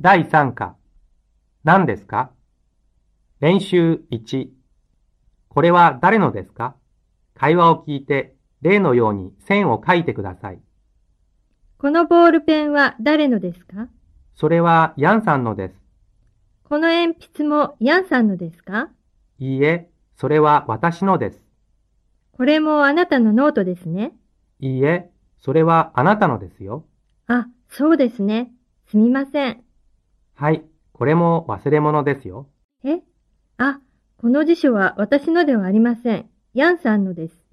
第3課。何ですか？練習1。これは誰のですか？会話を聞いて、例のように線を書いてください。このボールペンは誰のですか？それはヤンさんのです。この鉛筆もヤンさんのですか？いいえ、それは私のです。これもあなたのノートですね。いいえ、それはあなたのですよ。あ、そうですね。すみません。はい、これも忘れ物ですよ。え？あ、この辞書は私のではありません。ヤンさんのです。